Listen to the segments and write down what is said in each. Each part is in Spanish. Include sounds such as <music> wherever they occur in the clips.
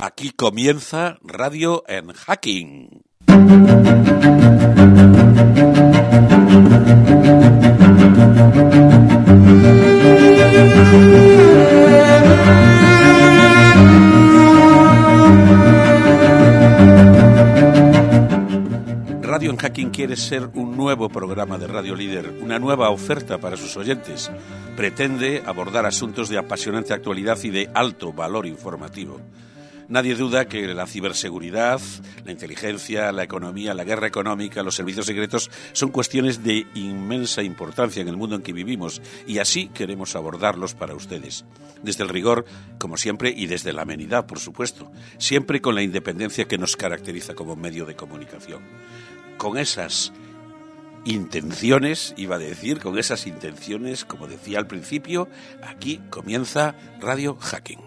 Aquí comienza Radio en Hacking. Radio en Hacking quiere ser un nuevo programa de Radio nueva oferta para sus oyentes. Pretende abordar asuntos de apasionante actualidad y de alto valor informativo. Nadie duda que la ciberseguridad, la inteligencia, la economía, la guerra económica, los servicios secretos son cuestiones de inmensa importancia en el mundo en que vivimos y así queremos abordarlos para ustedes. Desde el rigor, como siempre, y desde la amenidad, por supuesto, siempre con la independencia que nos caracteriza como medio de comunicación. Con esas intenciones, iba a decir, con esas intenciones, como decía al principio, aquí comienza Radio Hacking.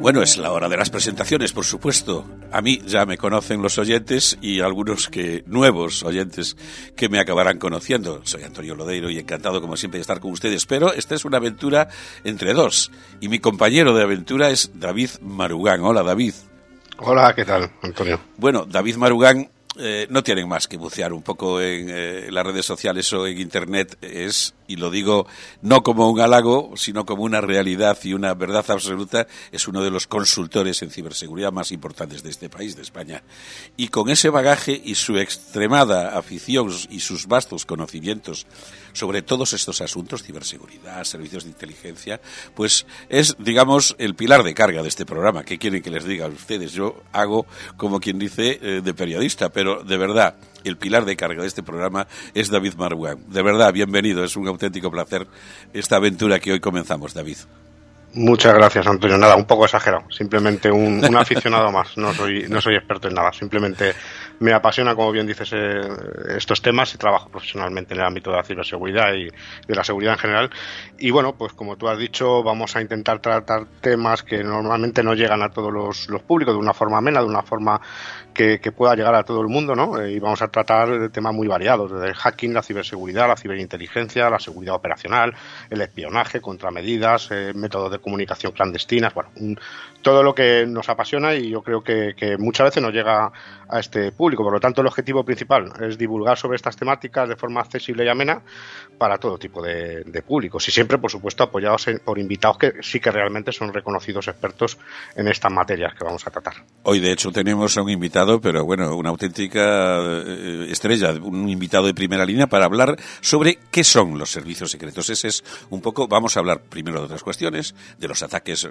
Bueno, es la las presentaciones, por supuesto. A mí ya me conocen los oyentes y algunos que nuevos oyentes que me acabarán conociendo. Soy Antonio Lodeiro y encantado como siempre de estar con ustedes, pero esta es una aventura entre dos y mi compañero de aventura es David Marugán. Hola, David. Hola, ¿qué tal, Antonio? Bueno, David Marugán eh, no tienen más que bucear un poco en eh, las redes sociales o en Internet. Es, y lo digo no como un halago, sino como una realidad y una verdad absoluta, es uno de los consultores en ciberseguridad más importantes de este país, de España. Y con ese bagaje y su extremada afición y sus vastos conocimientos sobre todos estos asuntos, ciberseguridad, servicios de inteligencia, pues es, digamos, el pilar de carga de este programa. ¿Qué quieren que les diga a ustedes? Yo hago, como quien dice, eh, de periodista, pero de verdad, el pilar de carga de este programa es David Marwan. De verdad, bienvenido, es un auténtico placer esta aventura que hoy comenzamos, David. Muchas gracias, Antonio. Nada, un poco exagerado. Simplemente un, un aficionado más. No soy, no soy experto en nada. Simplemente me apasiona, como bien dices, eh, estos temas y trabajo profesionalmente en el ámbito de la ciberseguridad y de la seguridad en general. Y bueno, pues como tú has dicho, vamos a intentar tratar temas que normalmente no llegan a todos los, los públicos de una forma amena, de una forma que, pueda llegar a todo el mundo, ¿no? Eh, y vamos a tratar temas muy variados, desde el hacking, la ciberseguridad, la ciberinteligencia, la seguridad operacional, el espionaje, contramedidas, eh, métodos de comunicación clandestinas, bueno, un, todo lo que nos apasiona y yo creo que, muchas veces no llega a este público. Por lo tanto, el objetivo principal es divulgar sobre estas temáticas de forma accesible y amena para todo tipo de, de públicos y siempre, por supuesto, apoyados en, por invitados que sí que realmente son reconocidos expertos en estas materias que vamos a tratar. Hoy, de hecho, tenemos a un invitado, pero bueno, una auténtica eh, estrella, un invitado de primera línea para hablar sobre qué son los servicios secretos. Ese es un poco, vamos a hablar primero de otras cuestiones, de los ataques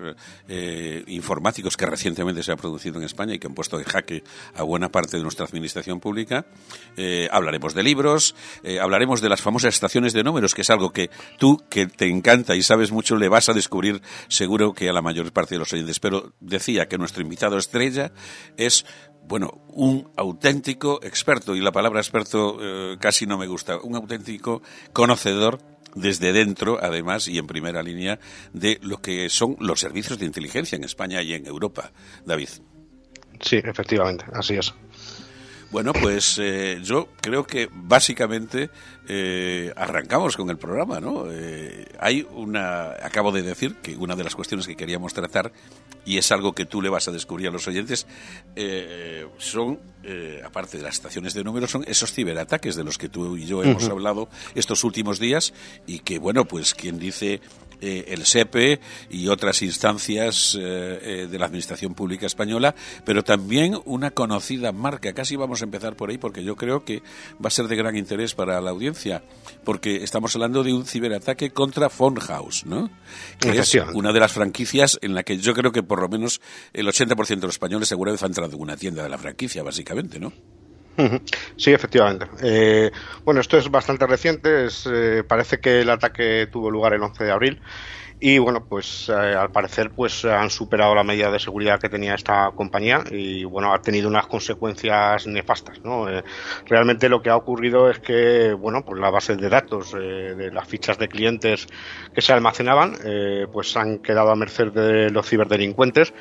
eh, informáticos que recientemente se han producido en España y que han puesto en jaque a buena parte de nuestra administración pública. Eh, hablaremos de libros, eh, hablaremos de las famosas estaciones de números, que es algo que tú, que te encanta y sabes mucho, le vas a descubrir seguro que a la mayor parte de los oyentes. Pero decía que nuestro invitado estrella es bueno, un auténtico experto, y la palabra experto eh, casi no me gusta, un auténtico conocedor desde dentro, además, y en primera línea, de lo que son los servicios de inteligencia en España y en Europa. David. Sí, efectivamente, así es. Bueno, pues eh, yo creo que básicamente eh, arrancamos con el programa, ¿no? Eh, hay una, acabo de decir que una de las cuestiones que queríamos tratar, y es algo que tú le vas a descubrir a los oyentes, eh, son, aparte de las estaciones de números, son esos ciberataques de los que tú y yo hemos uh -huh. hablado estos últimos días, y que, bueno, pues quien dice eh, el SEPE y otras instancias de la Administración Pública Española, pero también una conocida marca. Casi vamos a empezar por ahí porque yo creo que va a ser de gran interés para la audiencia, porque estamos hablando de un ciberataque contra House, ¿no? Que es una de las franquicias en la que yo creo que por lo menos el 80% de los españoles seguramente han entrado en una tienda de la franquicia, básicamente, ¿no? Sí, efectivamente. Eh, bueno, esto es bastante reciente. Es, eh, parece que el ataque tuvo lugar el 11 de abril y bueno, pues eh, al parecer pues han superado la medida de seguridad que tenía esta compañía y bueno, ha tenido unas consecuencias nefastas, ¿no? Eh, realmente lo que ha ocurrido es que, bueno, pues la base de datos eh, de las fichas de clientes que se almacenaban, pues han quedado a merced de los ciberdelincuentes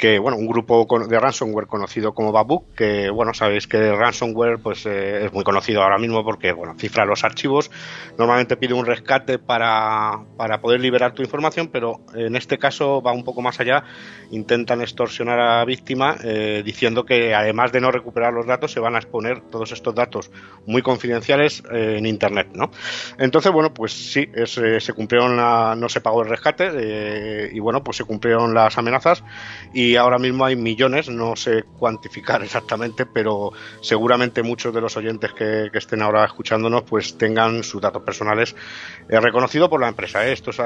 que, bueno, un grupo de ransomware conocido como Babu, que, bueno, sabéis que ransomware pues es muy conocido ahora mismo porque, bueno, cifra los archivos, normalmente pide un rescate para, para poder liberar tu información pero en este caso va un poco más allá. Intentan extorsionar a la víctima eh, diciendo que además de no recuperar los datos, se van a exponer todos estos datos muy confidenciales eh, en Internet. ¿no? Entonces, bueno, pues sí, eh, se cumplieron, no se pagó el rescate y bueno, pues se cumplieron las amenazas y ahora mismo hay millones, no sé cuantificar exactamente, pero seguramente muchos de los oyentes que, estén ahora escuchándonos pues tengan sus datos personales reconocidos por la empresa. Esto es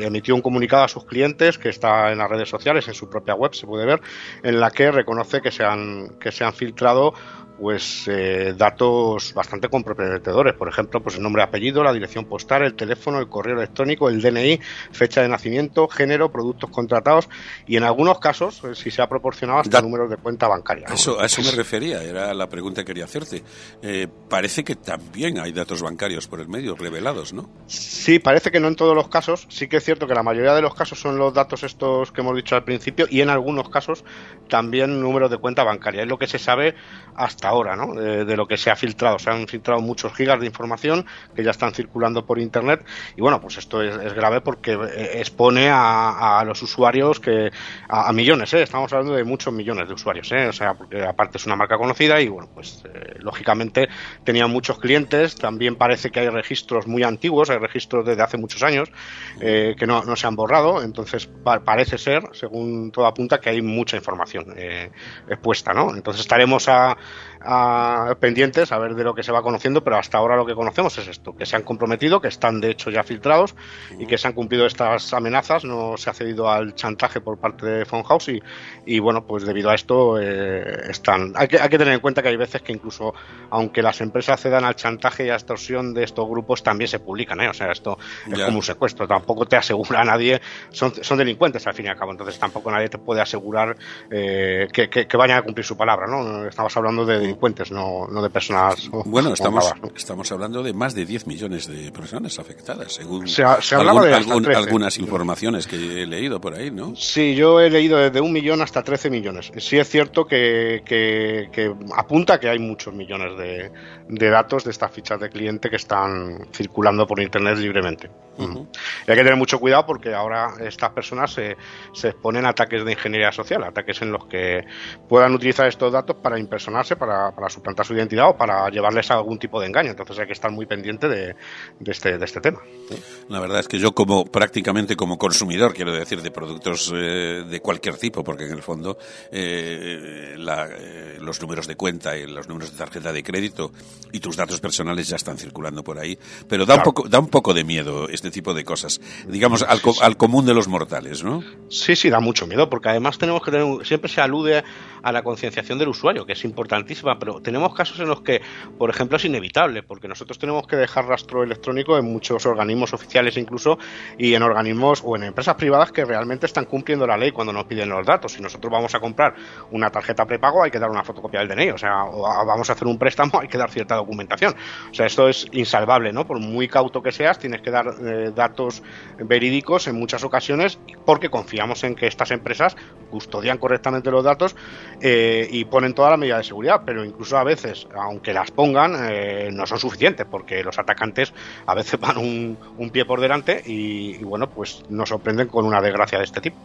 emitió un comunicado a sus clientes que está en las redes sociales, en su propia web se puede ver, en la que reconoce que se han, que se han filtrado pues eh, datos bastante comprometedores, por ejemplo, pues el nombre, apellido, la dirección postal, el teléfono, el correo electrónico, el DNI, fecha de nacimiento, género, productos contratados y en algunos casos, eh, si se ha proporcionado hasta números de cuenta bancaria. Eso, a eso me refería, era la pregunta que quería hacerte. Eh, parece que también hay datos bancarios por el medio revelados, ¿no? Sí, parece que no en todos los casos. Sí que es cierto que la mayoría de los casos son los datos estos que hemos dicho al principio y en algunos casos también números de cuenta bancaria. Es lo que se sabe hasta ahora, ¿no? De, lo que se ha filtrado. Se han filtrado muchos gigas de información que ya están circulando por Internet y bueno, pues esto es, grave porque eh, expone a, los usuarios que a, millones, ¿eh? Estamos hablando de muchos millones de usuarios, ¿eh? O sea, porque aparte es una marca conocida y bueno, pues eh, lógicamente tenían muchos clientes. También parece que hay registros muy antiguos, hay registros desde hace muchos años que no, no, se han borrado. Entonces parece ser, según todo apunta, que hay mucha información expuesta, ¿no? Entonces estaremos a pendientes a ver de lo que se va conociendo, pero hasta ahora lo que conocemos es esto, que se han comprometido, que están de hecho ya filtrados y que se han cumplido estas amenazas, no se ha cedido al chantaje por parte de House y, y bueno, pues debido a esto eh, están... Hay que, hay que tener en cuenta que hay veces que incluso aunque las empresas cedan al chantaje y a extorsión de estos grupos, también se publican, ¿eh? O sea, esto es como un secuestro, tampoco te asegura a nadie, son, son delincuentes al fin y al cabo, entonces tampoco nadie te puede asegurar eh, que, que, vayan a cumplir su palabra, ¿no? Estamos hablando de delincuentes, no, no de personas. Bueno, estamos, estamos hablando de más de 10 millones de personas afectadas, según se, de algunas informaciones que he leído por ahí, ¿no? Sí, yo he leído desde un millón hasta 13 millones. Sí es cierto que, que, apunta que hay muchos millones de, de, datos de estas fichas de cliente que están circulando por Internet libremente. Y hay que tener mucho cuidado porque ahora estas personas se, se exponen a ataques de ingeniería social, ataques en los que puedan utilizar estos datos para impersonarse, para para, suplantar su identidad o para llevarles a algún tipo de engaño. Entonces hay que estar muy pendiente de, este, de este tema. La verdad es que yo como prácticamente como consumidor, quiero decir, de productos eh, de cualquier tipo, porque en el fondo eh, eh, los números de cuenta y los números de tarjeta de crédito y tus datos personales ya están circulando por ahí, pero da, un, poco, da un poco de miedo este tipo de cosas, digamos, al, al común de los mortales, ¿no? Sí, sí, da mucho miedo, porque además tenemos que tener, siempre se alude a la concienciación del usuario, que es importantísima, pero tenemos casos en los que, por ejemplo, es inevitable, porque nosotros tenemos que dejar rastro electrónico en muchos organismos oficiales incluso y en organismos o en empresas privadas que realmente están cumpliendo la ley cuando nos piden los datos. Si nosotros vamos a comprar una tarjeta prepago, hay que dar una fotocopia del DNI, o sea, o vamos a hacer un préstamo, <laughs> hay que dar cierta documentación. O sea, esto es insalvable, ¿no? Por muy cauto que seas, tienes que dar eh, datos verídicos en muchas ocasiones porque confiamos en que estas empresas custodian correctamente los datos eh, y ponen toda la medida de seguridad, pero incluso a veces, aunque las pongan, eh, no son suficientes porque los atacantes a veces van un, pie por delante y, bueno, pues nos sorprenden con una desgracia de este tipo.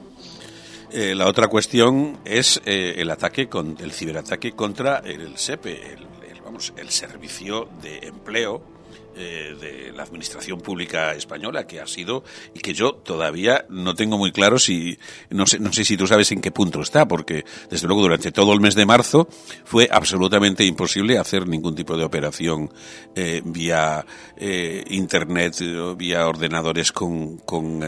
Eh, la otra cuestión es el ataque con el ciberataque contra el SEPE, el, vamos, el servicio de empleo eh, de la administración pública española que ha sido y que yo todavía no tengo muy claro si no sé no sé si tú sabes en qué punto está porque desde luego durante todo el mes de marzo fue absolutamente imposible hacer ningún tipo de operación eh, vía eh, internet o vía ordenadores con con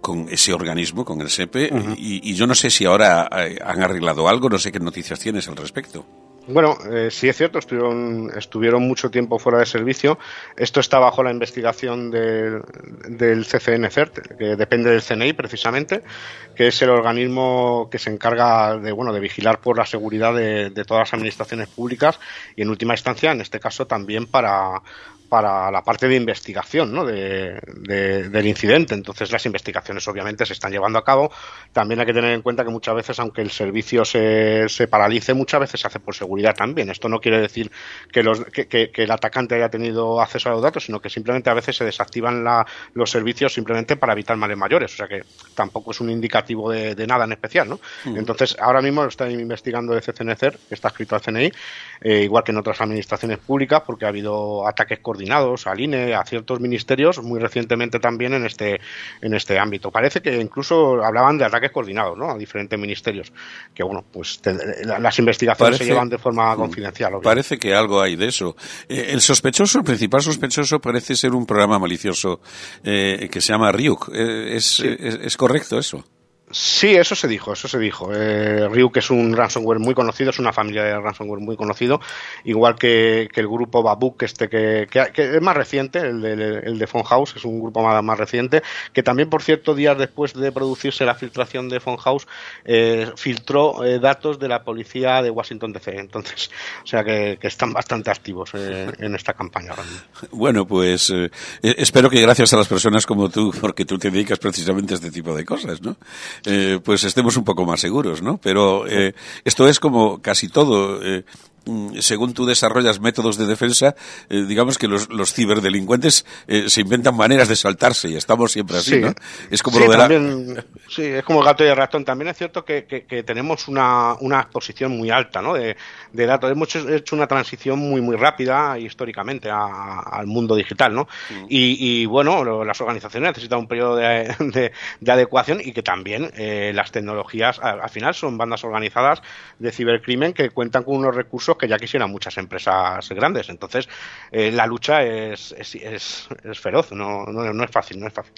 con ese organismo, con el SEPE, y, y, yo no sé si ahora han arreglado algo, no sé qué noticias tienes al respecto. Bueno, eh, sí es cierto, estuvieron, estuvieron mucho tiempo fuera de servicio. Esto está bajo la investigación de, del CCN-CERT, que depende del CNI precisamente, que es el organismo que se encarga de, bueno, de vigilar por la seguridad de, de todas las administraciones públicas y en última instancia, en este caso, también para, para la parte de investigación ¿no? de, del incidente. Entonces las investigaciones obviamente se están llevando a cabo. También hay que tener en cuenta que muchas veces, aunque el servicio se, se paralice, muchas veces se hace por seguridad también. Esto no quiere decir que, los, que, que, el atacante haya tenido acceso a los datos, sino que simplemente a veces se desactivan la, los servicios simplemente para evitar males mayores. O sea que tampoco es un indicativo de, de nada en especial. ¿no? Mm. Entonces ahora mismo lo está investigando el CCNCER, que está escrito al CNI, eh, igual que en otras administraciones públicas, porque ha habido ataques coordinados coordinados al INE, a ciertos ministerios, muy recientemente también en este, en este ámbito. Parece que incluso hablaban de ataques coordinados ¿no? a diferentes ministerios, que bueno, pues te, las investigaciones parece, se llevan de forma mm, confidencial. Obviamente. Parece que algo hay de eso. Eh, el sospechoso, el principal sospechoso parece ser un programa malicioso eh, que se llama Ryuk. Eh, ¿Es, sí. es, ¿Es correcto eso? Sí, eso se dijo, eso se dijo. Eh, Ryuk es un ransomware muy conocido, es una familia de ransomware muy conocido, igual que, el grupo Babuk, este que, que, es más reciente, el de, el de House, es un grupo más, reciente, que también, por cierto, días después de producirse la filtración de House, eh, filtró eh, datos de la policía de Washington DC. Entonces, o sea que, están bastante activos eh, en esta campaña. Bueno, pues eh, espero que gracias a las personas como tú, porque tú te dedicas precisamente a este tipo de cosas, ¿no? Eh, pues estemos un poco más seguros, ¿no? Pero eh, esto es como casi todo. Mm, según tú desarrollas métodos de defensa, eh, digamos que los, los ciberdelincuentes eh, se inventan maneras de saltarse y estamos siempre así, sí. ¿no? Es como sí, lo de también, la... Sí, es como el gato y el ratón. También es cierto que, que, que tenemos una, una, exposición muy alta ¿no? de, de, datos. Hemos hecho una transición muy, muy rápida históricamente a, al mundo digital, ¿no? Mm. Y, y, bueno, las organizaciones necesitan un periodo de, de, de adecuación y que también eh, las tecnologías, al, al final, son bandas organizadas de cibercrimen que cuentan con unos recursos que ya quisieran muchas empresas grandes. Entonces, eh, la lucha es, es, es, feroz, no, no, no, es fácil, no es fácil.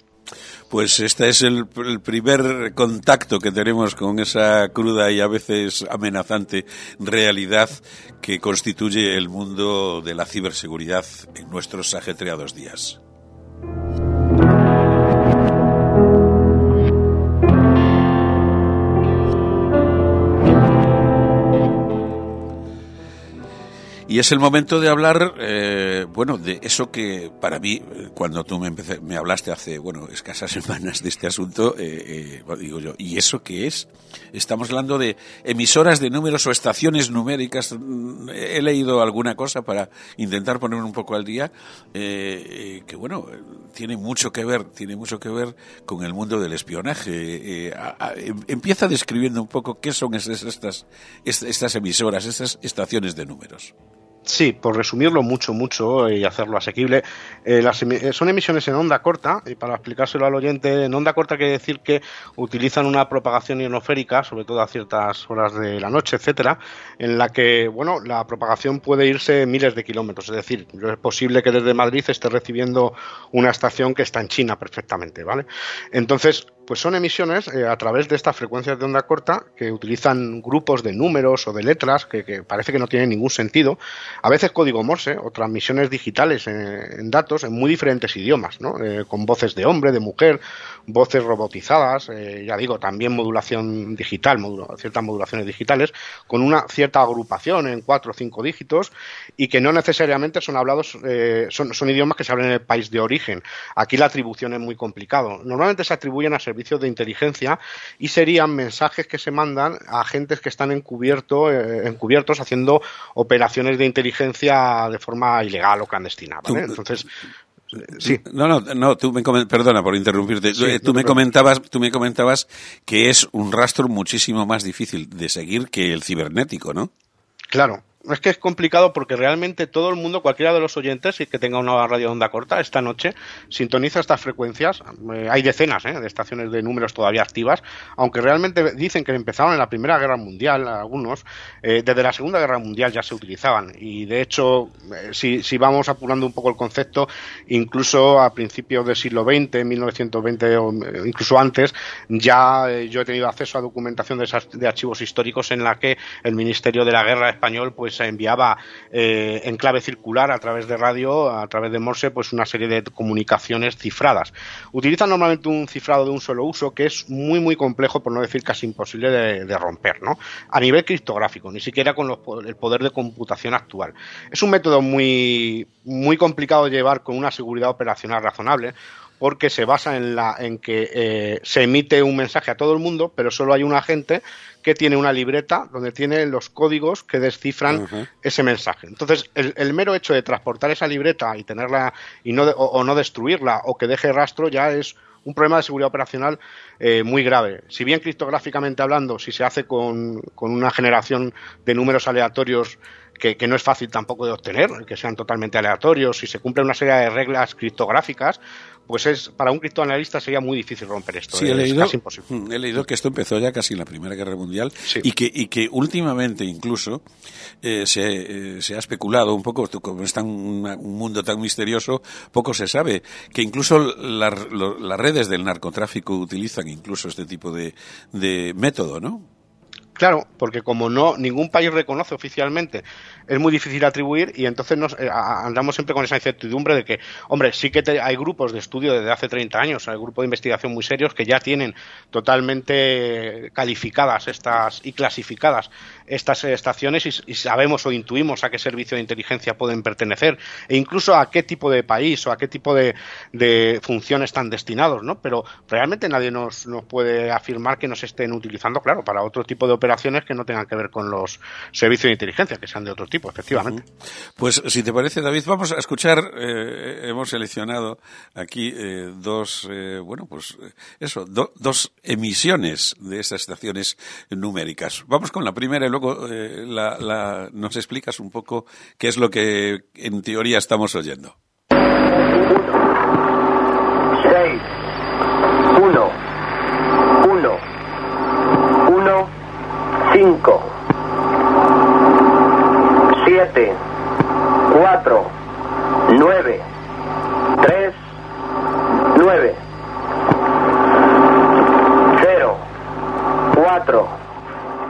Pues este es el, primer contacto que tenemos con esa cruda y a veces amenazante realidad que constituye el mundo de la ciberseguridad en nuestros ajetreados días. Y es el momento de hablar, eh, bueno, de eso que para mí, cuando tú me, empecé, me hablaste hace, bueno, escasas <laughs> semanas de este asunto, eh, eh, digo yo, ¿y eso qué es? Estamos hablando de emisoras de números o estaciones numéricas. He leído alguna cosa para intentar poner un poco al día, eh, que bueno, tiene mucho que ver, tiene mucho que ver con el mundo del espionaje. A, em, empieza describiendo un poco qué son estas, estas, estas emisoras, estas estaciones de números. Sí, por resumirlo mucho, mucho y hacerlo asequible, eh, las emi son emisiones en onda corta, y para explicárselo al oyente, en onda corta quiere decir que utilizan una propagación ionosférica, sobre todo a ciertas horas de la noche, etcétera, en la que, bueno, la propagación puede irse miles de kilómetros, es decir, es posible que desde Madrid esté recibiendo una estación que está en China perfectamente, ¿vale? Entonces, pues son emisiones eh, a través de estas frecuencias de onda corta que utilizan grupos de números o de letras que, parece que no tienen ningún sentido, a veces código Morse o transmisiones digitales en, en datos en muy diferentes idiomas, ¿no? eh, con voces de hombre, de mujer, voces robotizadas, eh, ya digo, también modulación digital, modula ciertas modulaciones digitales, con una cierta agrupación en cuatro o cinco dígitos y que no necesariamente son hablados, eh, son, son idiomas que se hablan en el país de origen. Aquí la atribución es muy complicado. Normalmente se atribuyen a servicios de inteligencia y serían mensajes que se mandan a agentes que están encubierto, eh, encubiertos haciendo operaciones de inteligencia de forma ilegal o clandestina. ¿vale? Entonces, Sí. No, no, no, tú me perdona por interrumpirte. Sí, tú, no me comentabas, tú me comentabas que es un rastro muchísimo más difícil de seguir que el cibernético, ¿no? Claro, es que es complicado porque realmente todo el mundo, cualquiera de los oyentes que tenga una radio onda corta esta noche, sintoniza estas frecuencias. Eh, hay decenas ¿eh? de estaciones de números todavía activas, aunque realmente dicen que empezaron en la Primera Guerra Mundial, algunos, eh, desde la Segunda Guerra Mundial ya se utilizaban. Y de hecho, si, si, vamos apurando un poco el concepto, incluso a principios del siglo XX, 1920 o incluso antes, ya yo he tenido acceso a documentación de, de archivos históricos en la que el Ministerio de la Guerra español pues se enviaba eh, en clave circular a través de radio, a través de Morse, pues una serie de comunicaciones cifradas. Utilizan normalmente un cifrado de un solo uso que es muy muy complejo, por no decir casi imposible de, romper, ¿no? A nivel criptográfico, ni siquiera con el poder de computación actual. Es un método muy muy complicado de llevar con una seguridad operacional razonable porque se basa en, la, en que eh, se emite un mensaje a todo el mundo, pero solo hay un agente que tiene una libreta donde tiene los códigos que descifran ese mensaje. Entonces, el, mero hecho de transportar esa libreta y tenerla y no o, no destruirla o que deje rastro ya es un problema de seguridad operacional eh, muy grave. Si bien criptográficamente hablando, si se hace con, con una generación de números aleatorios que, que, no es fácil tampoco de obtener, que sean totalmente aleatorios, si se cumple una serie de reglas criptográficas, pues es para un criptoanalista sería muy difícil romper esto. Sí, he, leído, imposible. Mm, he leído que esto empezó ya casi en la Primera Guerra Mundial y, que, y que últimamente incluso eh, se, eh, se, ha especulado un poco, como está un, un, mundo tan misterioso, poco se sabe, que incluso las redes del narcotráfico utilizan incluso este tipo de, de método, ¿no? Claro, porque como no ningún país reconoce oficialmente, es muy difícil atribuir y entonces nos eh, andamos siempre con esa incertidumbre de que, hombre, sí que hay grupos de estudio desde hace 30 años, hay grupos de investigación muy serios que ya tienen totalmente calificadas estas y clasificadas estas estaciones y, sabemos o intuimos a qué servicio de inteligencia pueden pertenecer e incluso a qué tipo de país o a qué tipo de, de función están destinados, ¿no? Pero realmente nadie nos, nos puede afirmar que nos estén utilizando, claro, para otro tipo de operaciones que no tengan que ver con los servicios de inteligencia, que sean de otro tipo, efectivamente. Pues si te parece, David, vamos a escuchar, eh, hemos seleccionado aquí eh, dos, eh, bueno, pues eso, dos emisiones de esas estaciones numéricas. Vamos con la primera y luego la, nos explicas un poco qué es lo que en teoría estamos oyendo. Seis, 5, 7, 4, 9, 3, 9, 0, 4,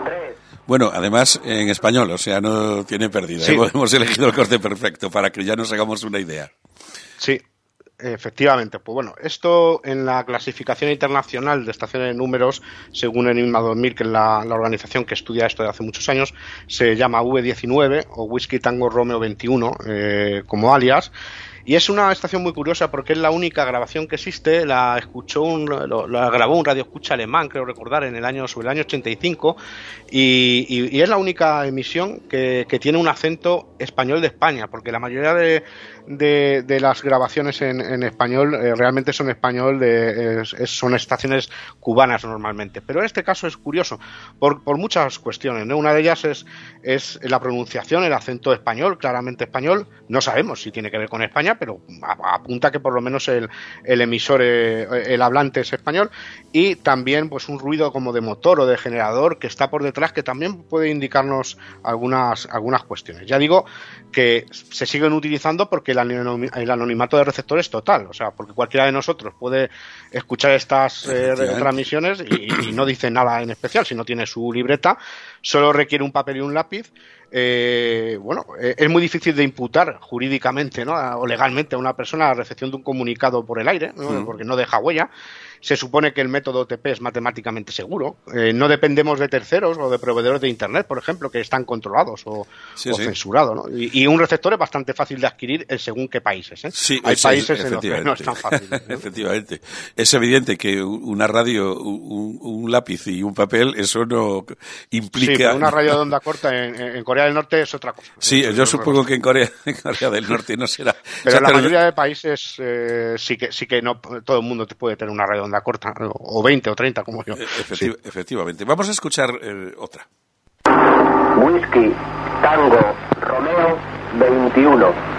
3. Bueno, además en español, o sea, no tiene pérdida. ¿eh? Sí. <laughs> Hemos elegido el corte perfecto para que ya nos hagamos una idea. Sí, Efectivamente, pues bueno, esto en la clasificación internacional de estaciones de números, según Enigma 2000, que es la, organización que estudia esto de hace muchos años, se llama V19 o Whisky Tango Romeo 21 eh, como alias. Y es una estación muy curiosa porque es la única grabación que existe, la escuchó un, lo, la grabó un radio escucha alemán, creo recordar, en el año, sobre el año 85, y, y, y es la única emisión que, que, tiene un acento español de España, porque la mayoría de, de, de las grabaciones en, en español eh, realmente son español, de, son estaciones cubanas normalmente. Pero en este caso es curioso por, por muchas cuestiones. Una de ellas es, es la pronunciación, el acento español, claramente español. No sabemos si tiene que ver con España, pero apunta que por lo menos el, el emisor, eh, el hablante es español. Y también pues un ruido como de motor o de generador que está por detrás que también puede indicarnos algunas, algunas cuestiones. Ya digo que se siguen utilizando porque el, anonimato de receptor es total, o sea, porque cualquiera de nosotros puede escuchar estas eh, transmisiones y, no dice nada en especial, si no tiene su libreta, solo requiere un papel y un lápiz. Eh, bueno, eh, es muy difícil de imputar jurídicamente ¿no? o legalmente a una persona la recepción de un comunicado por el aire, ¿no? porque no deja huella se supone que el método OTP es matemáticamente seguro. Eh, no dependemos de terceros o de proveedores de Internet, por ejemplo, que están controlados o, censurados. ¿no? Y, un receptor es bastante fácil de adquirir en según qué países. ¿eh? Sí, Hay países en los que no es tan fácil. <laughs> efectivamente. Es evidente que una radio, un, lápiz y un papel, eso no implica... Sí, una radio de onda <laughs> corta en, Corea del Norte es otra cosa. Sí, yo supongo que <laughs> en Corea, del Norte no será... Pero en la mayoría de países eh, sí que sí que no todo el mundo puede tener una radio de onda corta, o 20 o 30 como yo. Efectiv sí. Efectivamente. Vamos a escuchar eh, otra. Whisky, Tango Romeo 21.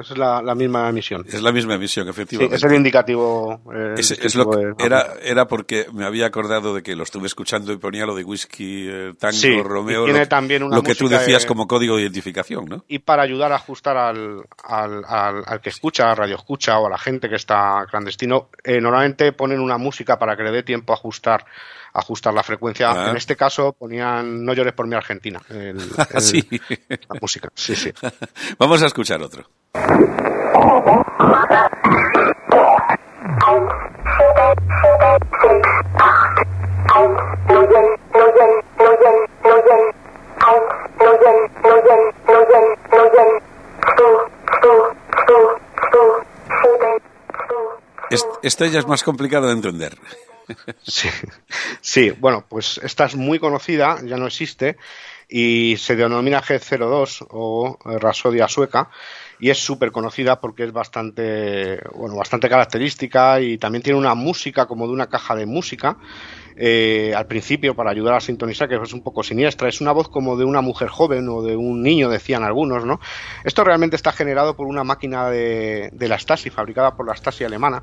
Es la, la misma emisión. Es la misma emisión, Sí, efectivamente. es el indicativo. eh, Es- es distintivo lo que- de- era, era porque me había acordado de que lo estuve escuchando y ponía lo de whisky, eh, tango, Sí, Romeo, tiene lo, también una lo que tú decías de- como código de identificación, ¿no? y para ayudar a ajustar al, al, al, al que escucha, a radio escucha o a la gente que está clandestino, eh, normalmente ponen una música para que le dé tiempo a ajustar ajustar la frecuencia. Ah. En este caso ponían No llores por mi Argentina, el- <laughs> el- sí. la música. Sí, sí. <laughs> Vamos a escuchar otro. Es- Esta ya es más complicada de entender. Sí, sí, bueno, pues esta es muy conocida, ya no existe, y se denomina G02 o eh, Rapsodia sueca, y es súper conocida porque es bastante, bueno, bastante característica y también tiene una música como de una caja de música. eh, al principio para ayudar a sintonizar, que es un poco siniestra, es una voz como de una mujer joven o de un niño, decían algunos, ¿no? Esto realmente está generado por una máquina de, de la Stasi, fabricada por la Stasi alemana,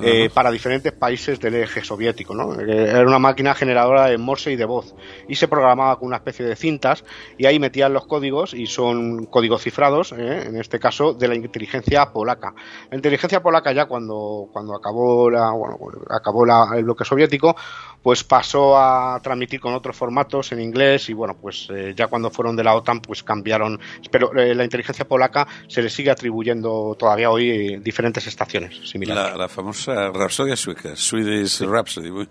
eh, para diferentes países del eje soviético, ¿no? Eh, Era una máquina generadora de Morse y de voz, y se programaba con una especie de cintas, y ahí metían los códigos, y son códigos cifrados, ¿eh? en este caso, de la inteligencia polaca. La inteligencia polaca ya cuando, cuando acabó, la, bueno, acabó la- el bloque soviético, pues pasó a transmitir con otros formatos en inglés y bueno, pues eh, ya cuando fueron de la OTAN pues cambiaron, pero eh, la inteligencia polaca se le sigue atribuyendo todavía hoy diferentes estaciones similares. La, la famosa Rapsodia sueca, Swedish Rhapsody. Muy,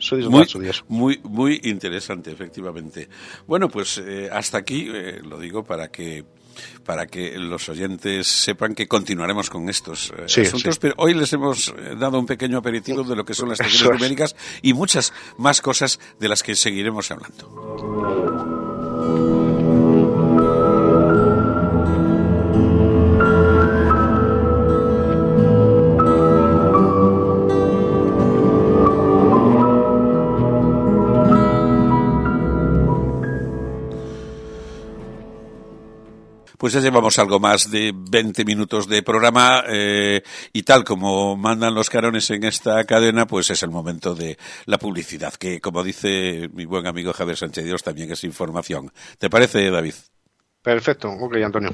Swedish muy, Rhapsody, muy, muy interesante, efectivamente. Bueno, pues eh, hasta aquí lo digo para que para que los oyentes sepan que continuaremos con estos eh, Sí, asuntos, sí. pero hoy les hemos eh, dado un pequeño aperitivo de lo que son las es. numéricas y muchas más cosas de las que seguiremos hablando. Pues ya llevamos algo más de 20 minutos de programa eh, y tal como mandan los carones en esta cadena, pues es el momento de la publicidad, que como dice mi buen amigo Javier Sánchez Dios también es información. ¿Te parece, David? Perfecto, ok, Antonio.